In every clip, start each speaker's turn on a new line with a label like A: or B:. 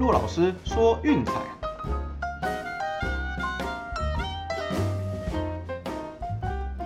A: 陆老师说运彩，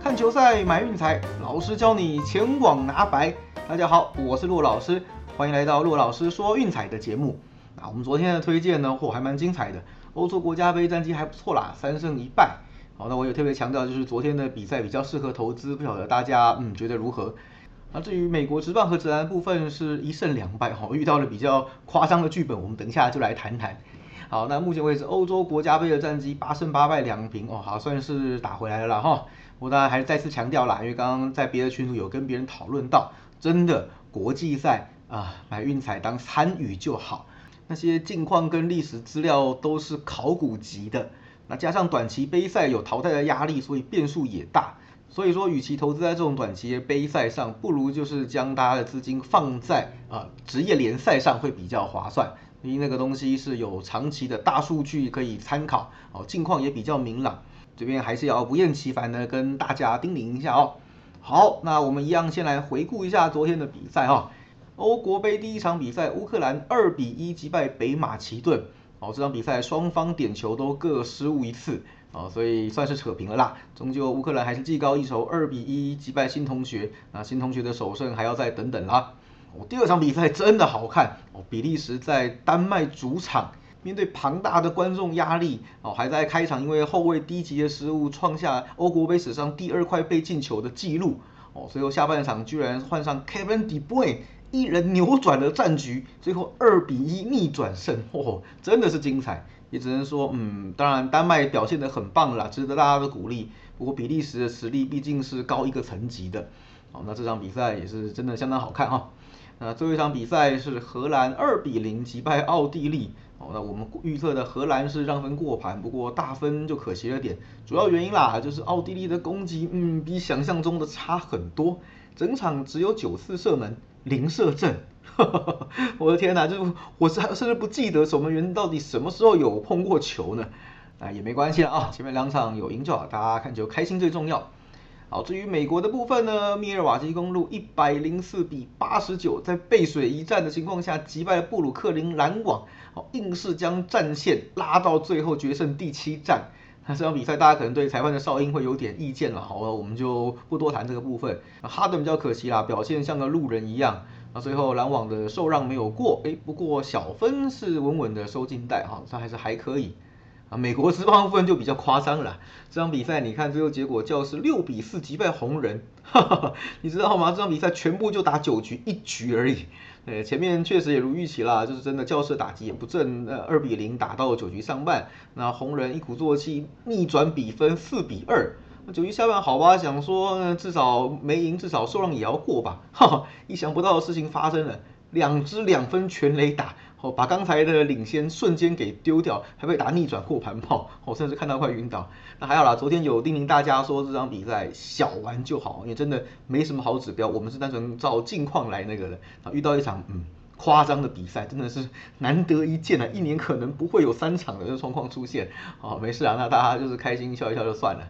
A: 看球赛买运彩，老师教你前往拿白。大家好，我是陆老师，欢迎来到陆老师说运彩的节目。啊，我们昨天的推荐呢，嚯，还蛮精彩的。欧洲国家杯战绩还不错啦，三胜一败。好，那我也特别强调，就是昨天的比赛比较适合投资，不晓得大家嗯觉得如何？那至于美国职棒和职篮部分是一胜两败，哈，遇到了比较夸张的剧本，我们等一下就来谈谈。好，那目前为止欧洲国家杯的战绩八胜八败两平，哦，好算是打回来了哈。我当然还是再次强调啦，因为刚刚在别的群组有跟别人讨论到，真的国际赛啊，买运彩当参与就好。那些近况跟历史资料都是考古级的，那加上短期杯赛有淘汰的压力，所以变数也大。所以说，与其投资在这种短期的杯赛上，不如就是将大家的资金放在啊职业联赛上会比较划算。因为那个东西是有长期的大数据可以参考，哦，近况也比较明朗。这边还是要不厌其烦的跟大家叮咛一下哦。好，那我们一样先来回顾一下昨天的比赛哈。欧国杯第一场比赛，乌克兰二比一击败北马其顿。哦，这场比赛双方点球都各失误一次。哦，所以算是扯平了啦。终究乌克兰还是技高一筹，二比一击败新同学。那新同学的首胜还要再等等啦。哦，第二场比赛真的好看哦，比利时在丹麦主场面对庞大的观众压力哦，还在开场因为后卫低级的失误创下欧国杯史上第二块被进球的纪录哦，最后下半场居然换上 Kevin De Bruyne 一人扭转了战局，最后二比一逆转胜，哦，真的是精彩。也只能说，嗯，当然丹麦表现得很棒啦，值得大家的鼓励。不过比利时的实力毕竟是高一个层级的，好，那这场比赛也是真的相当好看哈。那最后一场比赛是荷兰二比零击败奥地利，哦，那我们预测的荷兰是让分过盘，不过大分就可惜了点。主要原因啦，就是奥地利的攻击，嗯，比想象中的差很多，整场只有九次射门，零射正。我的天哪，就是我是甚至不记得守门员到底什么时候有碰过球呢？啊，也没关系啊，前面两场有赢就好，大家看球开心最重要。好，至于美国的部分呢，密尔瓦基公路一百零四比八十九，在背水一战的情况下击败了布鲁克林篮网，好，硬是将战线拉到最后决胜第七战。那这场比赛大家可能对裁判的哨音会有点意见了，好了，我们就不多谈这个部分。哈登比较可惜啦，表现像个路人一样。那最后篮网的受让没有过，哎，不过小分是稳稳的收进袋哈，这还是还可以。啊，美国职棒部分就比较夸张了，这场比赛你看最后结果教是六比四击败红人，哈哈，你知道吗？这场比赛全部就打九局一局而已，呃，前面确实也如预期啦，就是真的教室打击也不正，呃，二比零打到九局上半，那红人一鼓作气逆转比分四比二。九局下半好吧，想说至少没赢，至少受让也要过吧。哈哈，意想不到的事情发生了，两支两分全垒打，哦，把刚才的领先瞬间给丢掉，还被打逆转过盘炮，我甚至看到快晕倒。那还好啦，昨天有叮咛大家说这场比赛小玩就好，因为真的没什么好指标，我们是单纯照近况来那个的。啊，遇到一场嗯夸张的比赛，真的是难得一见啊，一年可能不会有三场的这状况出现。哦，没事啊，那大家就是开心笑一笑就算了。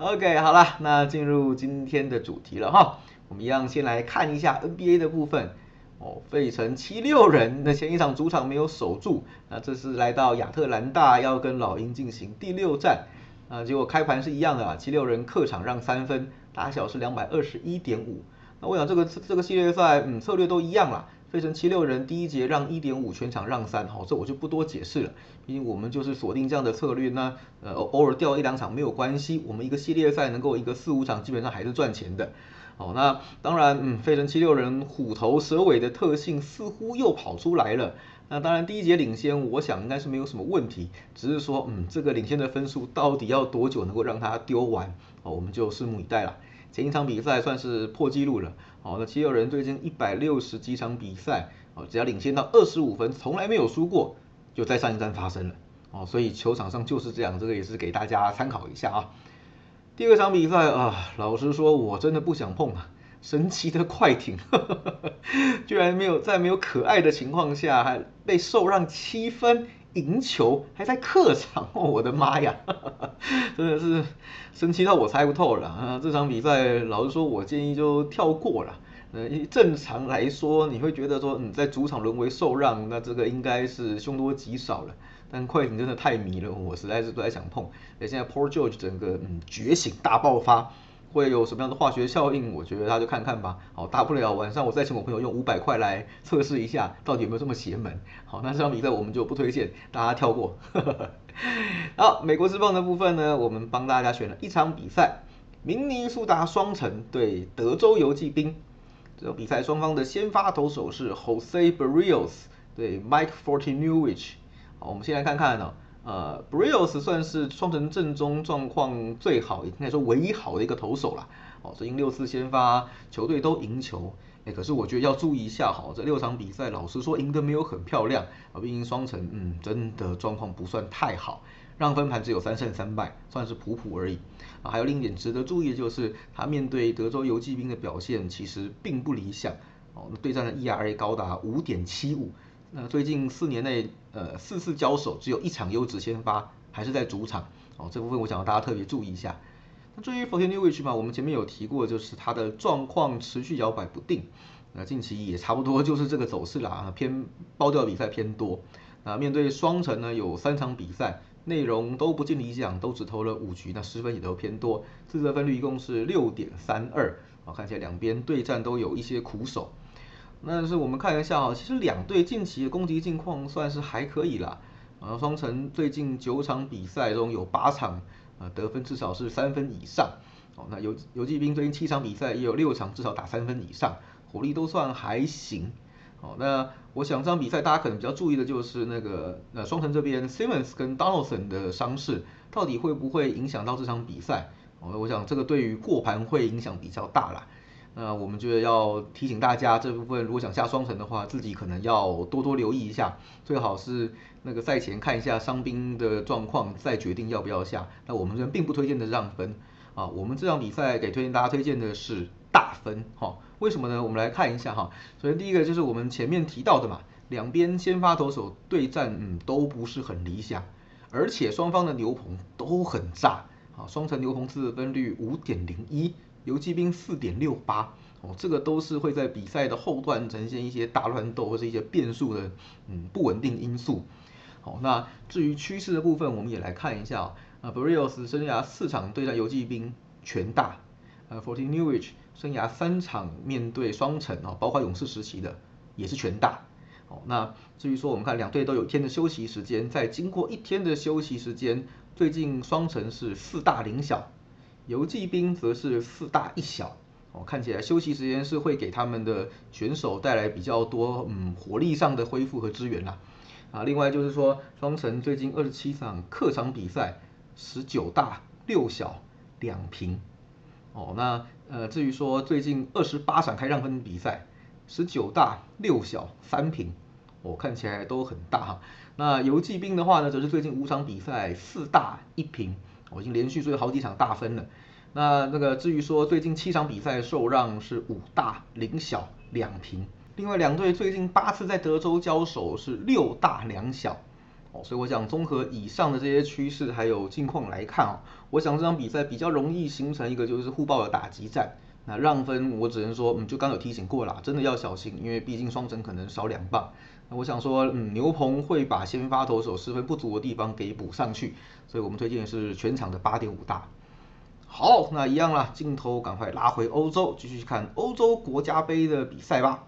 A: OK，好了，那进入今天的主题了哈。我们一样先来看一下 NBA 的部分哦。费城七六人那前一场主场没有守住，那这次来到亚特兰大要跟老鹰进行第六战啊。结果开盘是一样的啊，七六人客场让三分，大小是两百二十一点五。那我想这个这个系列赛嗯策略都一样啦。费城七六人第一节让一点五，全场让三，好，这我就不多解释了，毕竟我们就是锁定这样的策略，那呃偶尔掉一两场没有关系，我们一个系列赛能够一个四五场基本上还是赚钱的，好，那当然，嗯，费城七六人虎头蛇尾的特性似乎又跑出来了，那当然第一节领先，我想应该是没有什么问题，只是说，嗯，这个领先的分数到底要多久能够让它丢完，好，我们就拭目以待了。前一场比赛算是破纪录了，哦，那七六人最近一百六十几场比赛，哦，只要领先到二十五分，从来没有输过，就在上一站发生了，哦，所以球场上就是这样，这个也是给大家参考一下啊。第二场比赛啊，老实说，我真的不想碰啊，神奇的快艇，居然没有在没有可爱的情况下，还被受让七分。赢球还在客场，我的妈呀，真的是生气到我猜不透了啊！这场比赛老实说，我建议就跳过了。呃，正常来说，你会觉得说，嗯，在主场沦为受让，那这个应该是凶多吉少了。但快艇真的太迷了，我实在是不太想碰。哎，现在 Paul George 整个嗯觉醒大爆发，会有什么样的化学效应？我觉得他就看看吧。好，大不了晚上我再请我朋友用五百块来测试一下，到底有没有这么邪门。好，那这场比赛我们就不推荐，大家跳过。好，美国之棒的部分呢，我们帮大家选了一场比赛，明尼苏达双城对德州游骑兵。这场比赛双方的先发投手是 Jose Barrios 对 Mike Fortinewich。好，我们先来看看呢，呃，Brios 算是双城阵中状况最好，应该说唯一好的一个投手了。哦，最近六次先发，球队都赢球。哎，可是我觉得要注意一下，哈，这六场比赛，老实说赢得没有很漂亮啊。毕竟双城，嗯，真的状况不算太好，让分盘只有三胜三败，算是普普而已。啊，还有另一点值得注意的就是，他面对德州游骑兵的表现其实并不理想。哦，对战的 ERA 高达五点七五。那最近四年内，呃，四次交手只有一场优质先发，还是在主场。哦，这部分我想要大家特别注意一下。那至于 Fortinewich 嘛，我们前面有提过，就是他的状况持续摇摆不定。那近期也差不多就是这个走势啦，偏包掉比赛偏多。那面对双城呢，有三场比赛内容都不尽理想，都只投了五局，那失分也都偏多，自责分率一共是六点三二。啊，看起来两边对战都有一些苦手。那是我们看一下哈，其实两队近期的攻击近况算是还可以啦。啊，双城最近九场比赛中有八场，呃，得分至少是三分以上。哦，那游游击兵最近七场比赛也有六场至少打三分以上，火力都算还行。哦，那我想这场比赛大家可能比较注意的就是那个呃双城这边 Simmons 跟 Donaldson 的伤势，到底会不会影响到这场比赛？哦，我想这个对于过盘会影响比较大啦。那我们就要提醒大家，这部分如果想下双城的话，自己可能要多多留意一下，最好是那个赛前看一下伤兵的状况，再决定要不要下。那我们这边并不推荐的让分啊，我们这场比赛给推荐大家推荐的是大分哈。为什么呢？我们来看一下哈。首先第一个就是我们前面提到的嘛，两边先发投手对战，嗯，都不是很理想，而且双方的牛棚都很炸啊，双层牛棚自分率五点零一。游击兵四点六八哦，这个都是会在比赛的后段呈现一些大乱斗或是一些变数的嗯不稳定因素。好，那至于趋势的部分，我们也来看一下啊。Brios 生涯四场对战游击兵全大，呃，Fortinewich 生涯三场面对双城啊，包括勇士时期的也是全大。好，那至于说我们看两队都有一天的休息时间，在经过一天的休息时间，最近双城是四大零小。游骑兵则是四大一小，哦，看起来休息时间是会给他们的选手带来比较多，嗯，火力上的恢复和支援啦。啊，另外就是说，双城最近二十七场客场比赛，十九大六小两平，哦，那呃，至于说最近二十八场开让分比赛，十九大六小三平，我看起来都很大哈。那游骑兵的话呢，则是最近五场比赛四大一平。我已经连续追了好几场大分了。那那个至于说最近七场比赛受让是五大零小两平，另外两队最近八次在德州交手是六大两小。哦，所以我想综合以上的这些趋势还有近况来看啊，我想这场比赛比较容易形成一个就是互爆的打击战。那让分我只能说，嗯，就刚有提醒过了，真的要小心，因为毕竟双城可能少两棒。那我想说，嗯，牛棚会把先发投手失分不足的地方给补上去，所以我们推荐的是全场的八点五大。好，那一样啦，镜头赶快拉回欧洲，继续看欧洲国家杯的比赛吧。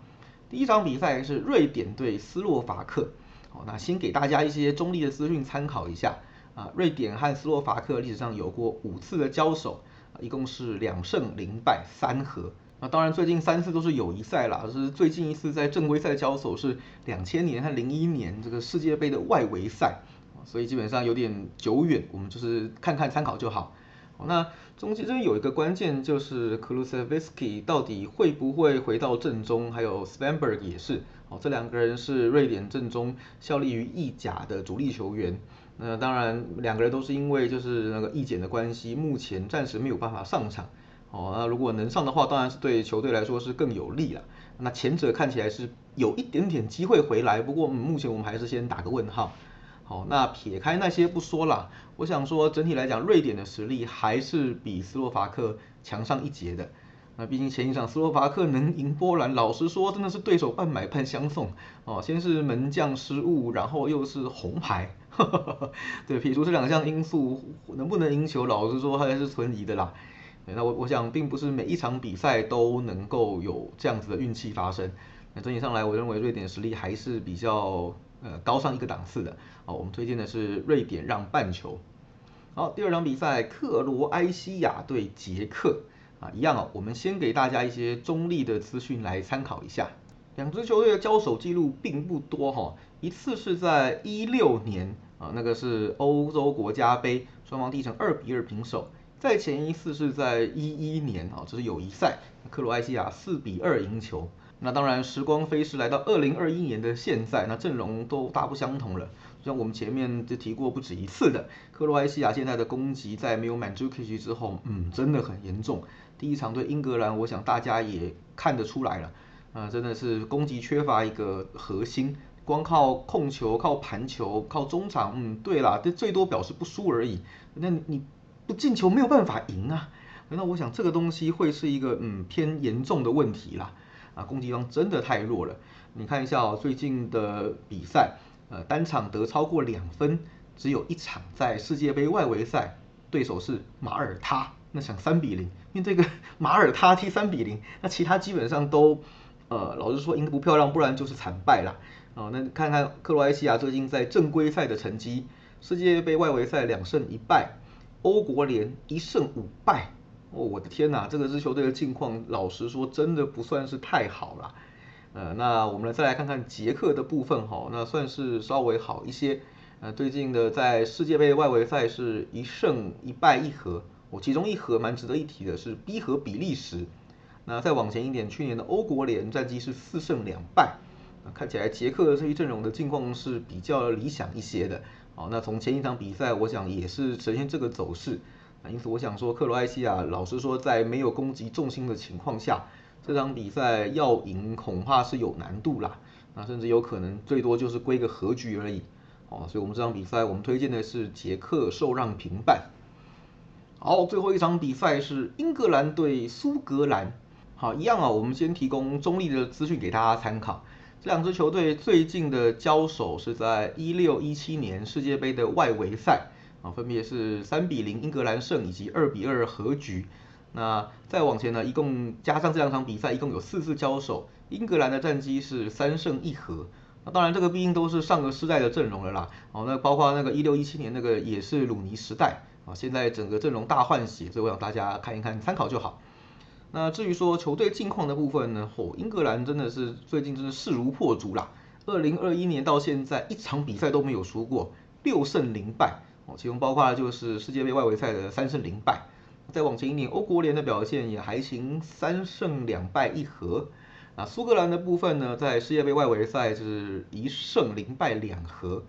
A: 第一场比赛是瑞典对斯洛伐克。好，那先给大家一些中立的资讯参考一下啊。瑞典和斯洛伐克历史上有过五次的交手，一共是两胜零败三和。那当然，最近三次都是友谊赛啦，是最近一次在正规赛交手是两千年和零一年这个世界杯的外围赛，所以基本上有点久远，我们就是看看参考就好。那中间这边有一个关键就是 k l u s e v i s k y 到底会不会回到正中，还有 Spanberg 也是，哦，这两个人是瑞典正中效力于意甲的主力球员。那当然，两个人都是因为就是那个意检的关系，目前暂时没有办法上场。哦，那如果能上的话，当然是对球队来说是更有利了。那前者看起来是有一点点机会回来，不过目前我们还是先打个问号。好，那撇开那些不说了，我想说整体来讲，瑞典的实力还是比斯洛伐克强上一截的。那毕竟前一场斯洛伐克能赢波兰，老实说真的是对手半买半相送哦。先是门将失误，然后又是红牌，对，撇除这两项因素，能不能赢球，老实说还是存疑的啦。那我我想，并不是每一场比赛都能够有这样子的运气发生。那整体上来，我认为瑞典实力还是比较呃高上一个档次的。好，我们推荐的是瑞典让半球。好，第二场比赛，克罗埃西亚对捷克。啊，一样哦。我们先给大家一些中立的资讯来参考一下。两支球队的交手记录并不多哈，一次是在一六年啊，那个是欧洲国家杯，双方踢成二比二平手。在前一次是在一一年啊，这是友谊赛，克罗埃西亚四比二赢球。那当然，时光飞逝来到二零二一年的现在，那阵容都大不相同了。像我们前面就提过不止一次的，克罗埃西亚现在的攻击在没有满朱克奇之后，嗯，真的很严重。第一场对英格兰，我想大家也看得出来了，啊，真的是攻击缺乏一个核心，光靠控球、靠盘球、靠中场，嗯，对啦，这最多表示不输而已。那你不进球没有办法赢啊。那我想这个东西会是一个嗯偏严重的问题啦。啊，攻击方真的太弱了。你看一下哦，最近的比赛。呃，单场得超过两分，只有一场在世界杯外围赛，对手是马耳他，那想三比零，因为这个 马耳他踢三比零，那其他基本上都，呃，老实说赢得不漂亮，不然就是惨败啦。哦，那看看克罗埃西亚最近在正规赛的成绩，世界杯外围赛两胜一败，欧国联一胜五败，哦，我的天哪，这个支球队的境况，老实说真的不算是太好了。呃，那我们来再来看看捷克的部分哈，那算是稍微好一些。呃，最近的在世界杯外围赛是一胜一败一和，我其中一和蛮值得一提的是逼和比利时。那再往前一点，去年的欧国联战绩是四胜两败，看起来捷克这一阵容的境况是比较理想一些的。好，那从前一场比赛，我想也是呈现这个走势。那因此我想说，克罗埃西亚老实说，在没有攻击重心的情况下。这场比赛要赢恐怕是有难度啦，那甚至有可能最多就是归个和局而已，哦，所以我们这场比赛我们推荐的是捷克受让平半。好，最后一场比赛是英格兰对苏格兰，好，一样啊，我们先提供中立的资讯给大家参考。这两支球队最近的交手是在一六一七年世界杯的外围赛，啊，分别是三比零英格兰胜以及二比二和局。那再往前呢，一共加上这两场比赛，一共有四次交手。英格兰的战绩是三胜一和。那当然，这个毕竟都是上个世代的阵容了啦。哦，那包括那个一六一七年那个也是鲁尼时代啊。现在整个阵容大换血，所以我想大家看一看，参考就好。那至于说球队近况的部分呢，哦，英格兰真的是最近真的势如破竹啦。二零二一年到现在一场比赛都没有输过，六胜零败。哦，其中包括就是世界杯外围赛的三胜零败。再往前一年，欧国联的表现也还行，三胜两败一和。啊，苏格兰的部分呢，在世界杯外围赛是一胜零败两和。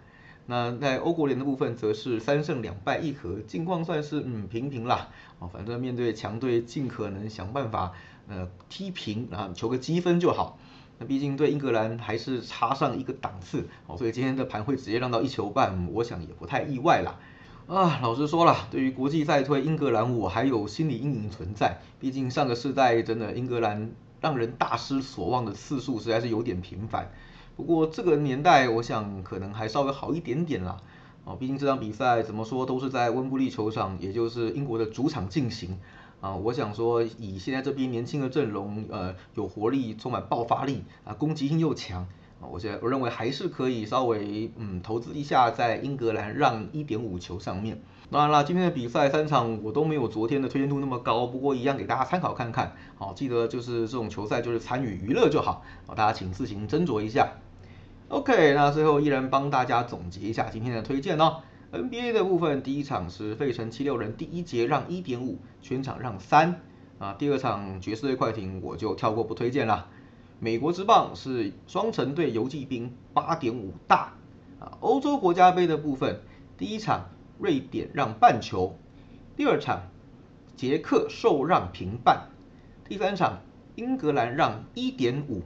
A: 那在欧国联的部分，则是三胜两败一和，境况算是嗯平平啦。啊，反正面对强队，尽可能想办法呃踢平，然后求个积分就好。那毕竟对英格兰还是差上一个档次，哦，所以今天的盘会直接让到一球半，我想也不太意外啦。啊，老实说了，对于国际赛推英格兰，我还有心理阴影存在。毕竟上个世代真的英格兰让人大失所望的次数实在是有点频繁。不过这个年代，我想可能还稍微好一点点啦。哦，毕竟这场比赛怎么说都是在温布利球场，也就是英国的主场进行。啊，我想说以现在这批年轻的阵容，呃，有活力，充满爆发力，啊，攻击性又强。我觉得我认为还是可以稍微嗯投资一下在英格兰让一点五球上面。当然了，今天的比赛三场我都没有昨天的推荐度那么高，不过一样给大家参考看看。好，记得就是这种球赛就是参与娱乐就好，好大家请自行斟酌一下。OK，那最后依然帮大家总结一下今天的推荐哦。NBA 的部分，第一场是费城七六人第一节让一点五，全场让三啊。第二场爵士队快艇我就跳过不推荐了。美国之棒是双城对游骑兵八点五大啊，欧洲国家杯的部分，第一场瑞典让半球，第二场捷克受让平半，第三场英格兰让一点五，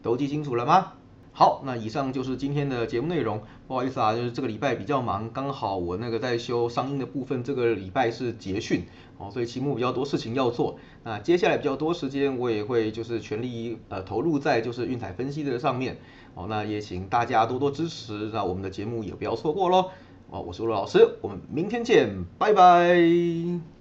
A: 都记清楚了吗？好，那以上就是今天的节目内容。不好意思啊，就是这个礼拜比较忙，刚好我那个在修商音的部分，这个礼拜是结训哦，所以期末比较多事情要做。那接下来比较多时间，我也会就是全力呃投入在就是运彩分析的上面哦。那也请大家多多支持，那我们的节目也不要错过喽。哦，我是陆老师，我们明天见，拜拜。